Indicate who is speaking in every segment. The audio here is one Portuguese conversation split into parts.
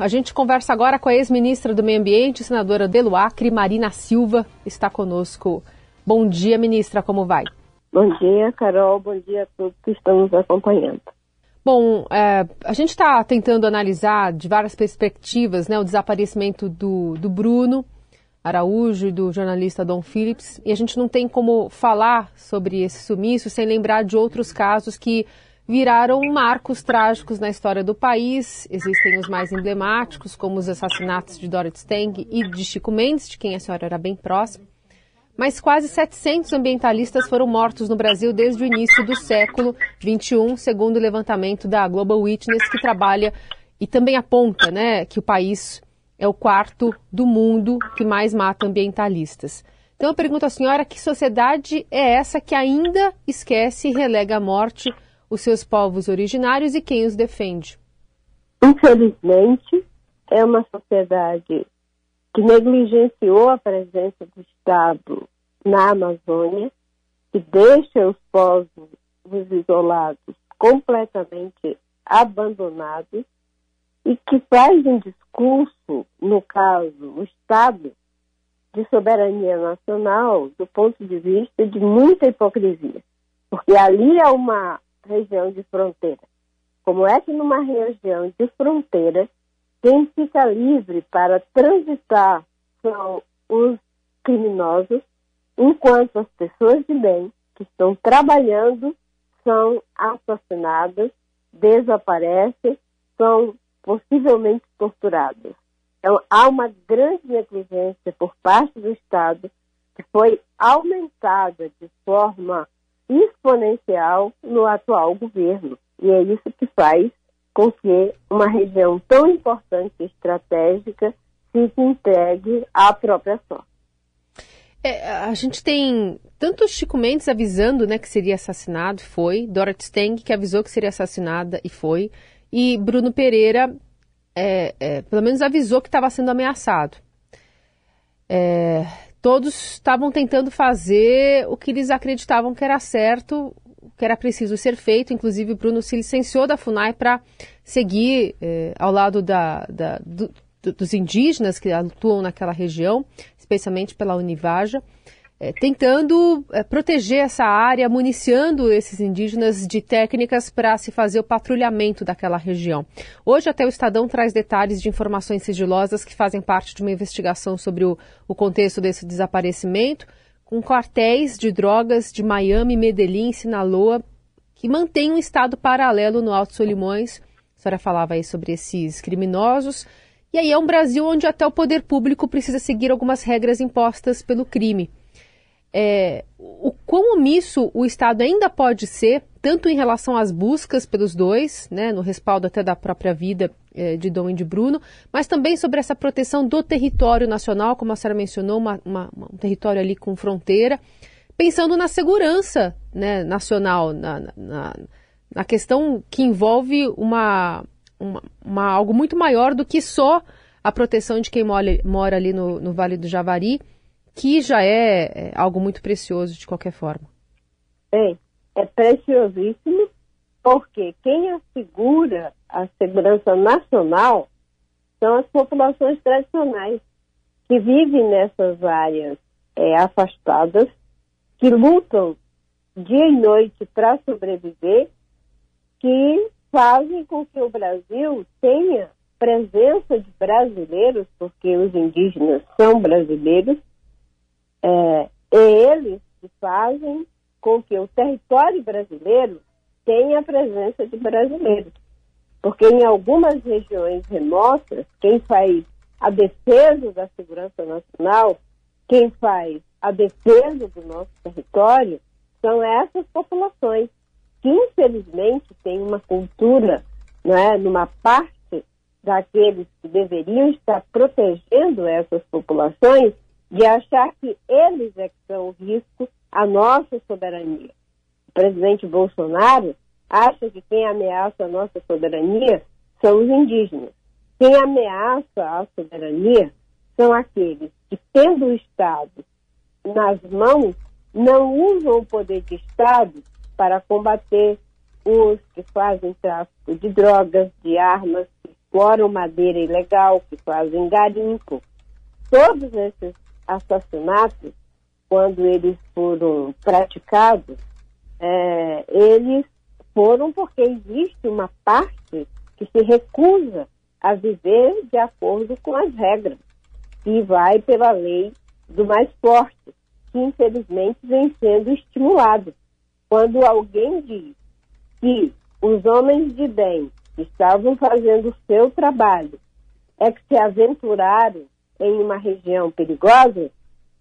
Speaker 1: A gente conversa agora com a ex-ministra do Meio Ambiente, senadora Acre, Marina Silva, está conosco. Bom dia, ministra, como vai?
Speaker 2: Bom dia, Carol. Bom dia a todos que estão nos acompanhando.
Speaker 1: Bom, é, a gente está tentando analisar de várias perspectivas né, o desaparecimento do, do Bruno Araújo e do jornalista Dom Phillips, e a gente não tem como falar sobre esse sumiço sem lembrar de outros casos que viraram marcos trágicos na história do país. Existem os mais emblemáticos, como os assassinatos de Dorothy Stang e de Chico Mendes, de quem a senhora era bem próxima. Mas quase 700 ambientalistas foram mortos no Brasil desde o início do século XXI, segundo o levantamento da Global Witness, que trabalha e também aponta né, que o país é o quarto do mundo que mais mata ambientalistas. Então eu pergunto à senhora que sociedade é essa que ainda esquece e relega à morte os seus povos originários e quem os defende?
Speaker 2: Infelizmente, é uma sociedade que negligenciou a presença do Estado na Amazônia, que deixa os povos isolados completamente abandonados e que faz um discurso, no caso, o Estado, de soberania nacional do ponto de vista de muita hipocrisia. Porque ali é uma região de fronteira. Como é que numa região de fronteira, quem fica livre para transitar são os criminosos, enquanto as pessoas de bem que estão trabalhando são assassinadas, desaparecem, são possivelmente torturadas. Então, há uma grande negligência por parte do Estado que foi aumentada de forma exponencial no atual governo. E é isso que faz com que uma região tão importante e estratégica se entregue à própria sorte.
Speaker 1: É, a gente tem tanto Chico Mendes avisando né, que seria assassinado, foi, Dorothy Steng que avisou que seria assassinada e foi, e Bruno Pereira, é, é, pelo menos avisou que estava sendo ameaçado. Todos estavam tentando fazer o que eles acreditavam que era certo, que era preciso ser feito. Inclusive, o Bruno se licenciou da FUNAI para seguir é, ao lado da, da, do, dos indígenas que atuam naquela região, especialmente pela Univaja é, tentando é, proteger essa área, municiando esses indígenas de técnicas para se fazer o patrulhamento daquela região. Hoje, até o Estadão traz detalhes de informações sigilosas que fazem parte de uma investigação sobre o, o contexto desse desaparecimento, com quartéis de drogas de Miami, Medellín Sinaloa, que mantém um estado paralelo no Alto Solimões. A senhora falava aí sobre esses criminosos. E aí é um Brasil onde até o poder público precisa seguir algumas regras impostas pelo crime é, o quão omisso o Estado ainda pode ser, tanto em relação às buscas pelos dois, né, no respaldo até da própria vida é, de Dom e de Bruno, mas também sobre essa proteção do território nacional, como a senhora mencionou, uma, uma, um território ali com fronteira, pensando na segurança né, nacional, na, na, na, questão que envolve uma, uma, algo muito maior do que só a proteção de quem mora, mora ali no, no Vale do Javari que já é, é algo muito precioso de qualquer forma.
Speaker 2: Bem, é preciosíssimo porque quem assegura a segurança nacional são as populações tradicionais que vivem nessas áreas é, afastadas, que lutam dia e noite para sobreviver, que fazem com que o Brasil tenha presença de brasileiros, porque os indígenas são brasileiros, é, eles que fazem com que o território brasileiro tenha a presença de brasileiros. Porque em algumas regiões remotas, quem faz a defesa da segurança nacional, quem faz a defesa do nosso território, são essas populações que, infelizmente, têm uma cultura, né, numa parte daqueles que deveriam estar protegendo essas populações, de achar que eles é que são o risco à nossa soberania. O presidente Bolsonaro acha que quem ameaça a nossa soberania são os indígenas. Quem ameaça a soberania são aqueles que, tendo o Estado nas mãos, não usam o poder de Estado para combater os que fazem tráfico de drogas, de armas, que exploram madeira ilegal, que fazem garimpo. Todos esses assassinatos, quando eles foram praticados, é, eles foram porque existe uma parte que se recusa a viver de acordo com as regras e vai pela lei do mais forte, que infelizmente vem sendo estimulado. Quando alguém diz que os homens de bem estavam fazendo o seu trabalho é que se aventuraram em uma região perigosa,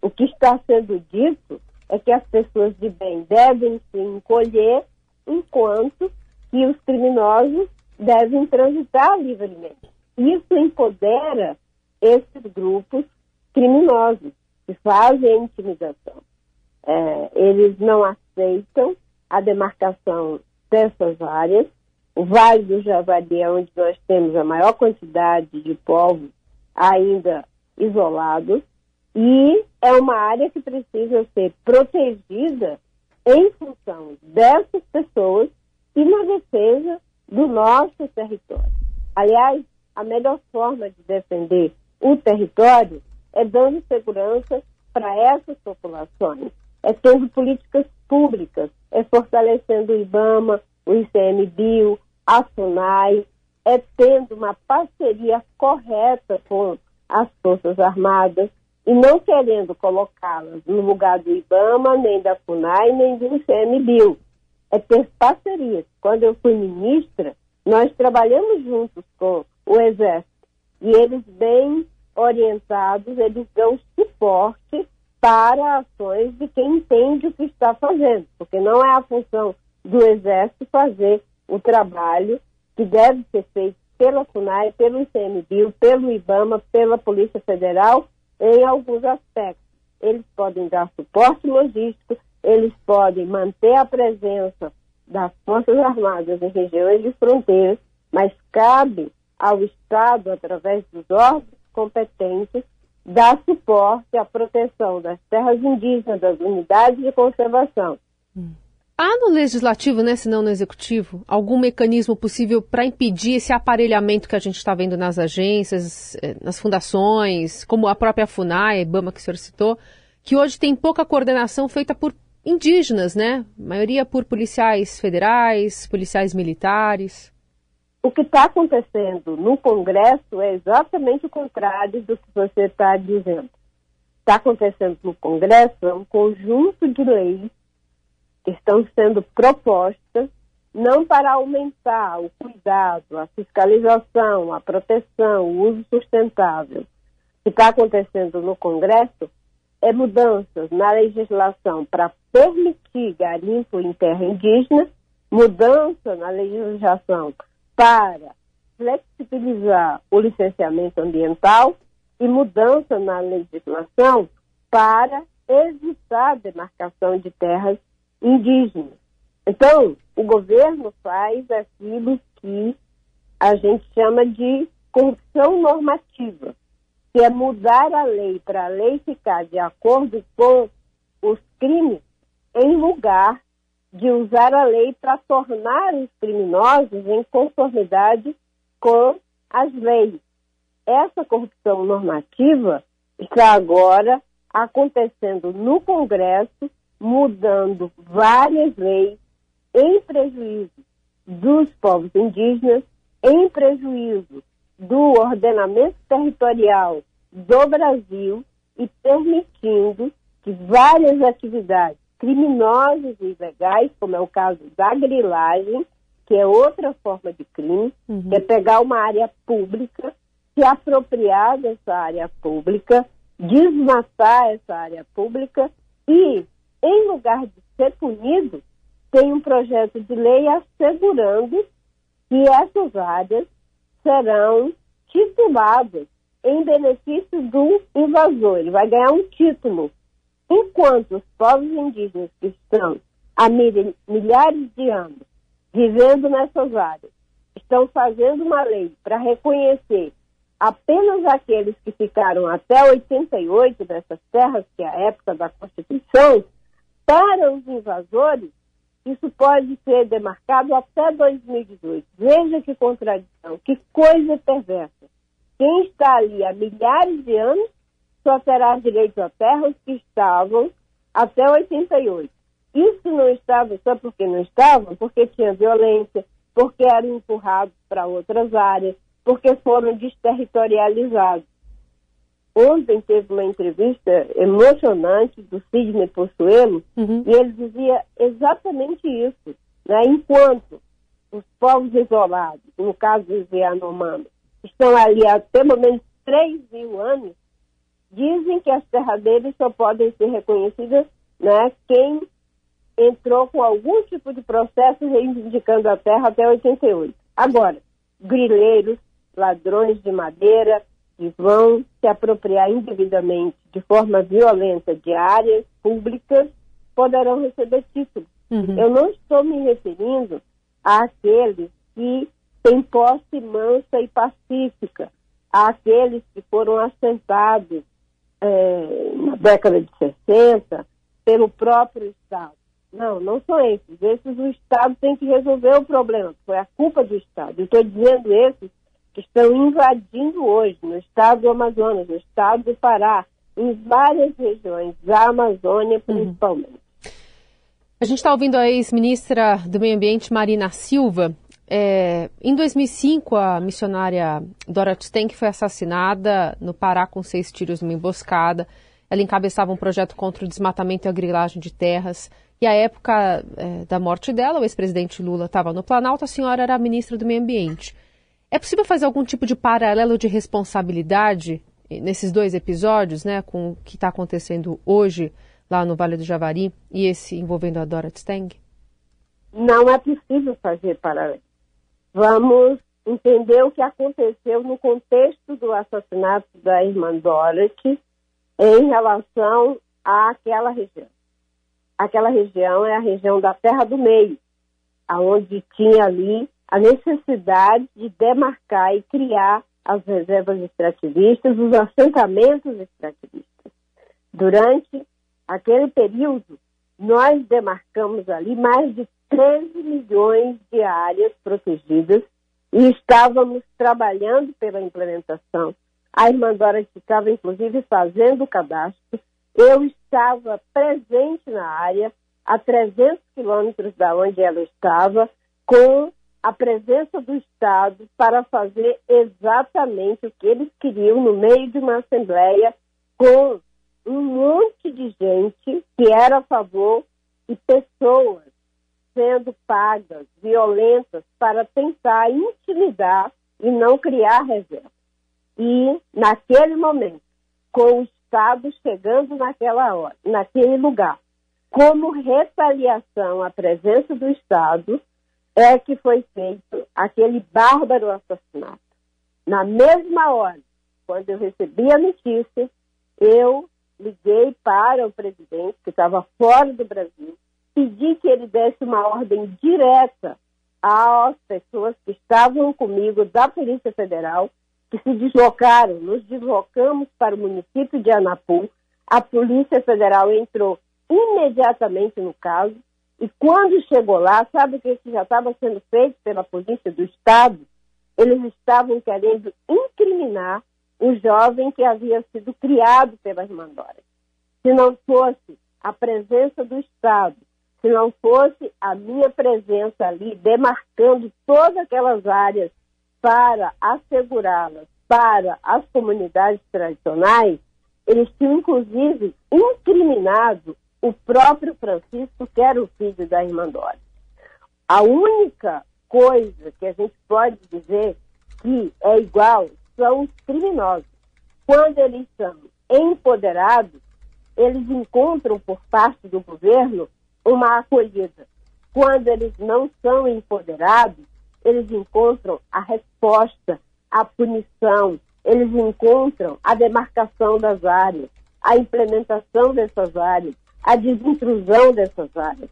Speaker 2: o que está sendo dito é que as pessoas de bem devem se encolher enquanto que os criminosos devem transitar livremente. Isso empodera esses grupos criminosos que fazem a intimidação. É, eles não aceitam a demarcação dessas áreas. O Vale do Javari é onde nós temos a maior quantidade de povos ainda isolados e é uma área que precisa ser protegida em função dessas pessoas e na defesa do nosso território. Aliás, a melhor forma de defender o território é dando segurança para essas populações, é tendo políticas públicas, é fortalecendo o IBAMA, o ICMBio, a FUNAI, é tendo uma parceria correta com as Forças Armadas e não querendo colocá-las no lugar do IBAMA, nem da FUNAI, nem do ICMBio. É ter parcerias. Quando eu fui ministra, nós trabalhamos juntos com o Exército e eles bem orientados, eles dão suporte para ações de quem entende o que está fazendo, porque não é a função do Exército fazer o trabalho que deve ser feito pela FUNAI, pelo ICMBio, pelo IBAMA, pela Polícia Federal, em alguns aspectos. Eles podem dar suporte logístico, eles podem manter a presença das Forças Armadas em regiões de fronteiras, mas cabe ao Estado, através dos órgãos competentes, dar suporte à proteção das terras indígenas, das unidades de conservação.
Speaker 1: Há no legislativo, né, se não no executivo, algum mecanismo possível para impedir esse aparelhamento que a gente está vendo nas agências, eh, nas fundações, como a própria FUNAI, a IBAMA que o senhor citou, que hoje tem pouca coordenação feita por indígenas, né? A maioria por policiais federais, policiais militares.
Speaker 2: O que está acontecendo no Congresso é exatamente o contrário do que você está dizendo. Está acontecendo no Congresso é um conjunto de leis que estão sendo propostas não para aumentar o cuidado, a fiscalização, a proteção, o uso sustentável. O que está acontecendo no Congresso é mudanças na legislação para permitir garimpo em terra indígena, mudança na legislação para flexibilizar o licenciamento ambiental e mudança na legislação para evitar a demarcação de terras indígenas. Então, o governo faz aquilo que a gente chama de corrupção normativa, que é mudar a lei para a lei ficar de acordo com os crimes, em lugar de usar a lei para tornar os criminosos em conformidade com as leis. Essa corrupção normativa está agora acontecendo no Congresso, mudando várias leis em prejuízo dos povos indígenas, em prejuízo do ordenamento territorial do Brasil e permitindo que várias atividades criminosas e ilegais, como é o caso da grilagem, que é outra forma de crime, uhum. que é pegar uma área pública, se apropriar dessa área pública, desmatar essa área pública e, em lugar de ser punido, tem um projeto de lei assegurando que essas áreas serão tituladas em benefício do invasor. Ele vai ganhar um título Enquanto os povos indígenas que estão há milhares de anos vivendo nessas áreas estão fazendo uma lei para reconhecer apenas aqueles que ficaram até 88 nessas terras, que é a época da Constituição, para os invasores, isso pode ser demarcado até 2018. Veja que contradição, que coisa perversa. Quem está ali há milhares de anos só terá direito à terra os que estavam até 88. Isso não estava só porque não estavam, porque tinha violência, porque eram empurrados para outras áreas, porque foram desterritorializados. Ontem teve uma entrevista emocionante do Sidney Possuelo uhum. e ele dizia exatamente isso. Né? Enquanto os povos isolados, no caso dos Yanomamis, estão ali há pelo menos 3 mil anos, dizem que as terras deles só podem ser reconhecidas né, quem entrou com algum tipo de processo reivindicando a terra até 88. Agora, grileiros, ladrões de madeira, que vão se apropriar indevidamente de forma violenta de áreas públicas poderão receber títulos. Uhum. Eu não estou me referindo àqueles que têm posse mansa e pacífica, àqueles que foram assentados é, na década de 60 pelo próprio Estado. Não, não são esses. Esses o Estado tem que resolver o problema, foi a culpa do Estado. Estou dizendo esses que estão invadindo hoje no estado do Amazonas, no estado do Pará, em várias regiões da Amazônia uhum. principalmente. Uhum.
Speaker 1: A gente está ouvindo a ex-ministra do Meio Ambiente, Marina Silva. É, em 2005, a missionária Dorothy Stank foi assassinada no Pará com seis tiros numa emboscada. Ela encabeçava um projeto contra o desmatamento e a grilagem de terras. E à época é, da morte dela, o ex-presidente Lula estava no Planalto, a senhora era ministra do Meio Ambiente. É possível fazer algum tipo de paralelo de responsabilidade nesses dois episódios, né, com o que está acontecendo hoje lá no Vale do Javari e esse envolvendo a Dorothy Stang?
Speaker 2: Não é possível fazer paralelo. Vamos entender o que aconteceu no contexto do assassinato da irmã Dorothy em relação àquela região. Aquela região é a região da Terra do Meio, aonde tinha ali a necessidade de demarcar e criar as reservas extrativistas, os assentamentos extrativistas. Durante aquele período, nós demarcamos ali mais de 13 milhões de áreas protegidas e estávamos trabalhando pela implementação. A irmã Dora estava, inclusive, fazendo o cadastro. Eu estava presente na área, a 300 quilômetros da onde ela estava, com a presença do Estado para fazer exatamente o que eles queriam no meio de uma assembleia com um monte de gente que era a favor e pessoas sendo pagas, violentas, para tentar intimidar e não criar reserva. E, naquele momento, com o Estado chegando naquela hora, naquele lugar, como retaliação à presença do Estado, é que foi feito aquele bárbaro assassinato. Na mesma hora, quando eu recebi a notícia, eu liguei para o presidente, que estava fora do Brasil, pedi que ele desse uma ordem direta às pessoas que estavam comigo da Polícia Federal, que se deslocaram, nos deslocamos para o município de Anapu. A Polícia Federal entrou imediatamente no caso, e quando chegou lá, sabe o que já estava sendo feito pela polícia do Estado? Eles estavam querendo incriminar o jovem que havia sido criado pelas mandórias. Se não fosse a presença do Estado, se não fosse a minha presença ali, demarcando todas aquelas áreas para assegurá-las para as comunidades tradicionais, eles tinham inclusive incriminado o próprio Francisco, que era o filho da irmã Dora. A única coisa que a gente pode dizer que é igual são os criminosos. Quando eles são empoderados, eles encontram por parte do governo uma acolhida. Quando eles não são empoderados, eles encontram a resposta, a punição, eles encontram a demarcação das áreas, a implementação dessas áreas, a desintrusão dessas áreas.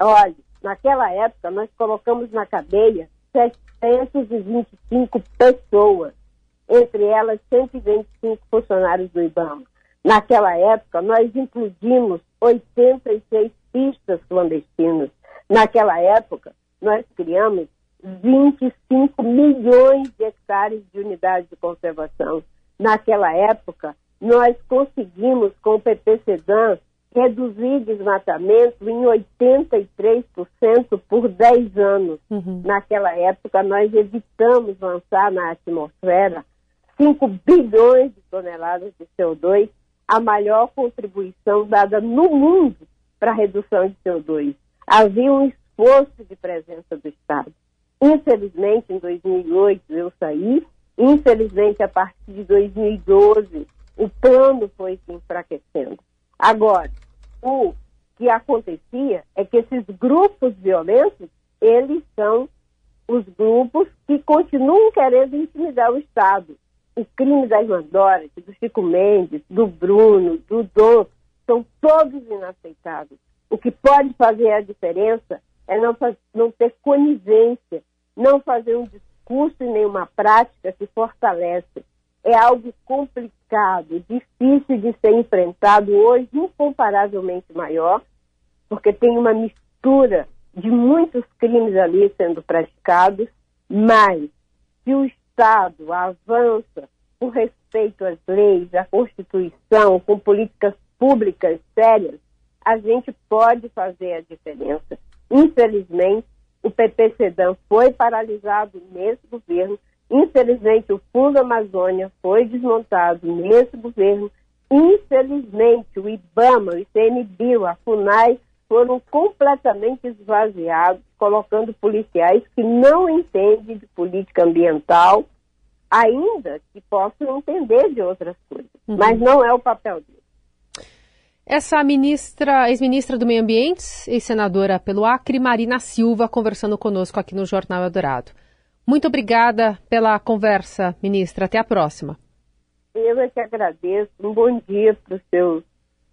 Speaker 2: Olha, naquela época nós colocamos na cadeia 725 pessoas, entre elas 125 funcionários do IBAMA. Naquela época nós implodimos 86 pistas clandestinas, Naquela época, nós criamos 25 milhões de hectares de unidades de conservação. Naquela época, nós conseguimos, com o PP Sedan, reduzir desmatamento em 83% por 10 anos. Uhum. Naquela época, nós evitamos lançar na atmosfera 5 bilhões de toneladas de CO2, a maior contribuição dada no mundo para a redução de CO2. Havia um esforço de presença do Estado. Infelizmente, em 2008 eu saí, infelizmente, a partir de 2012, o plano foi se enfraquecendo. Agora, o que acontecia é que esses grupos violentos, eles são os grupos que continuam querendo intimidar o Estado. O crime da Irmã Dorothy, do Chico Mendes, do Bruno, do Dom, são todos inaceitáveis. O que pode fazer a diferença é não, não ter conivência, não fazer um discurso e nenhuma prática que fortalece. É algo complicado, difícil de ser enfrentado hoje, incomparavelmente maior, porque tem uma mistura de muitos crimes ali sendo praticados, mas se o Estado avança com respeito às leis, à Constituição, com políticas públicas sérias, a gente pode fazer a diferença. Infelizmente, o PP Sedan foi paralisado nesse governo. Infelizmente, o Fundo Amazônia foi desmontado nesse governo. Infelizmente, o IBAMA, o ICMBio, a FUNAI foram completamente esvaziados, colocando policiais que não entendem de política ambiental, ainda que possam entender de outras coisas. Uhum. Mas não é o papel deles.
Speaker 1: Essa ministra, ex-ministra do Meio Ambiente e senadora pelo Acre, Marina Silva, conversando conosco aqui no Jornal Eldorado. Muito obrigada pela conversa, ministra. Até a próxima.
Speaker 2: Eu é que agradeço. Um bom dia para os seus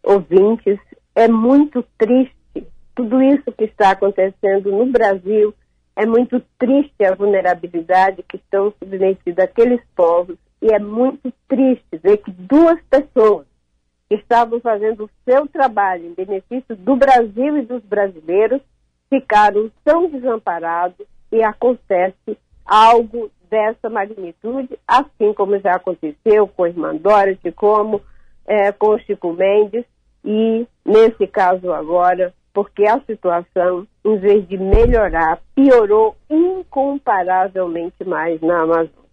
Speaker 2: ouvintes. É muito triste tudo isso que está acontecendo no Brasil. É muito triste a vulnerabilidade que estão submetidos aqueles povos. E é muito triste ver que duas pessoas que estavam fazendo o seu trabalho em benefício do Brasil e dos brasileiros ficaram tão desamparados e acontece algo dessa magnitude, assim como já aconteceu com a irmã Dorothy, como é, com o Chico Mendes, e nesse caso agora, porque a situação, em vez de melhorar, piorou incomparavelmente mais na Amazônia.